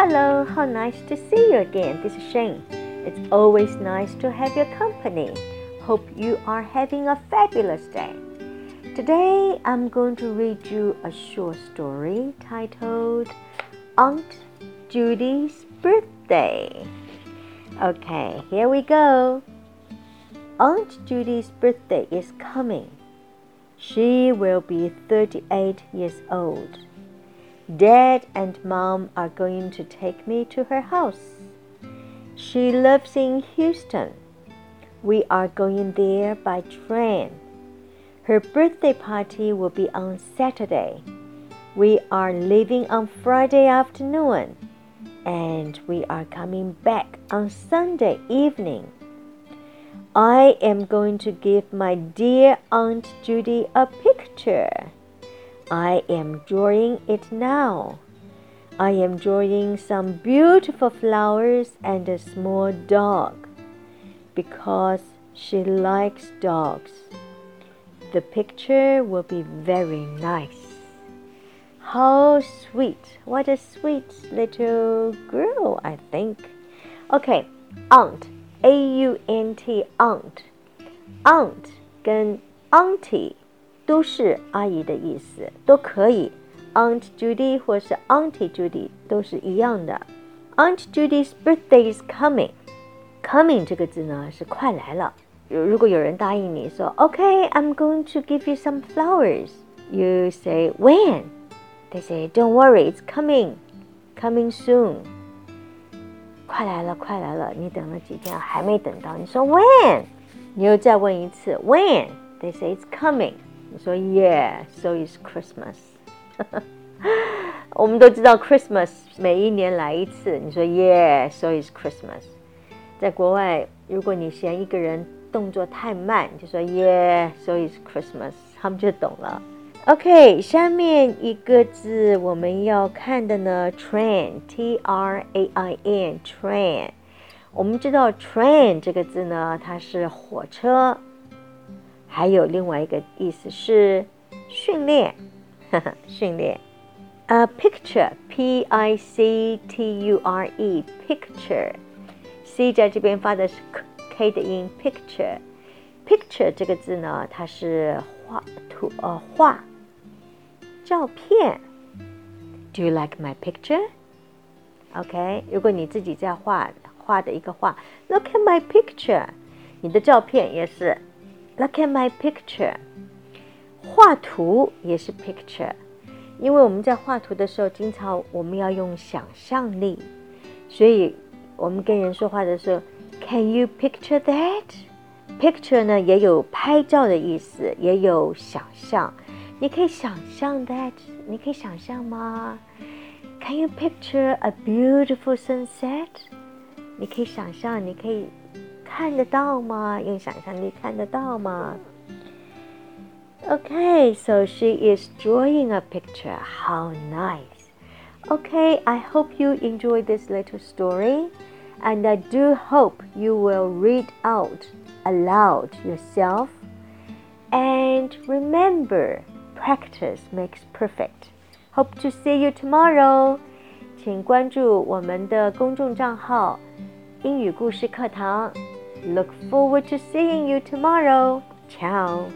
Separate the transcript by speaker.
Speaker 1: Hello, how nice to see you again. This is Shane. It's always nice to have your company. Hope you are having a fabulous day. Today I'm going to read you a short story titled Aunt Judy's Birthday. Okay, here we go. Aunt Judy's birthday is coming. She will be 38 years old. Dad and Mom are going to take me to her house. She lives in Houston. We are going there by train. Her birthday party will be on Saturday. We are leaving on Friday afternoon and we are coming back on Sunday evening. I am going to give my dear Aunt Judy a picture. I am drawing it now. I am drawing some beautiful flowers and a small dog because she likes dogs. The picture will be very nice. How sweet! What a sweet little girl, I think. Okay, aunt, A U N T, aunt, aunt 跟 auntie 都是阿姨的意思，都可以。Aunt Judy 或是 Auntie Judy 都是一样的。Aunt Judy's birthday is coming。Coming 这个字呢是快来了。如果有人答应你说，OK，I'm going to give you some flowers，you say when? They say don't worry, it's coming, coming soon。快来了，快来了！你等了几天还没等到，你说 when？你又再问一次 when？They say it's coming。 你说 Yeah，so is Christmas。我们都知道 Christmas 每一年来一次。你说 Yeah，so is Christmas。在国外，如果你嫌一个人动作太慢，就说 Yeah，so is Christmas，他们就懂了。OK，下面一个字我们要看的呢，train，T R A I N，train。我们知道 train 这个字呢，它是火车。还有另外一个意思是训练，训练。呃，picture，p i c t u r e，picture，c 在这边发的是 k 的音，picture，picture 这个字呢，它是画图呃画照片。Do you like my picture？OK，如果你自己在画画的一个画，Look at my picture，你的照片也是。Look at my picture。画图也是 picture，因为我们在画图的时候，经常我们要用想象力，所以我们跟人说话的时候，Can you picture that？Picture 呢也有拍照的意思，也有想象。你可以想象 that？你可以想象吗？Can you picture a beautiful sunset？你可以想象，你可以。看得到吗？用想象力看得到吗？Okay, so she is drawing a picture. How nice. Okay, I hope you enjoyed this little story, and I do hope you will read out aloud yourself. And remember, practice makes perfect. Hope to see you tomorrow. 请关注我们的公众账号“英语故事课堂”。 Look forward to seeing you tomorrow. Ciao.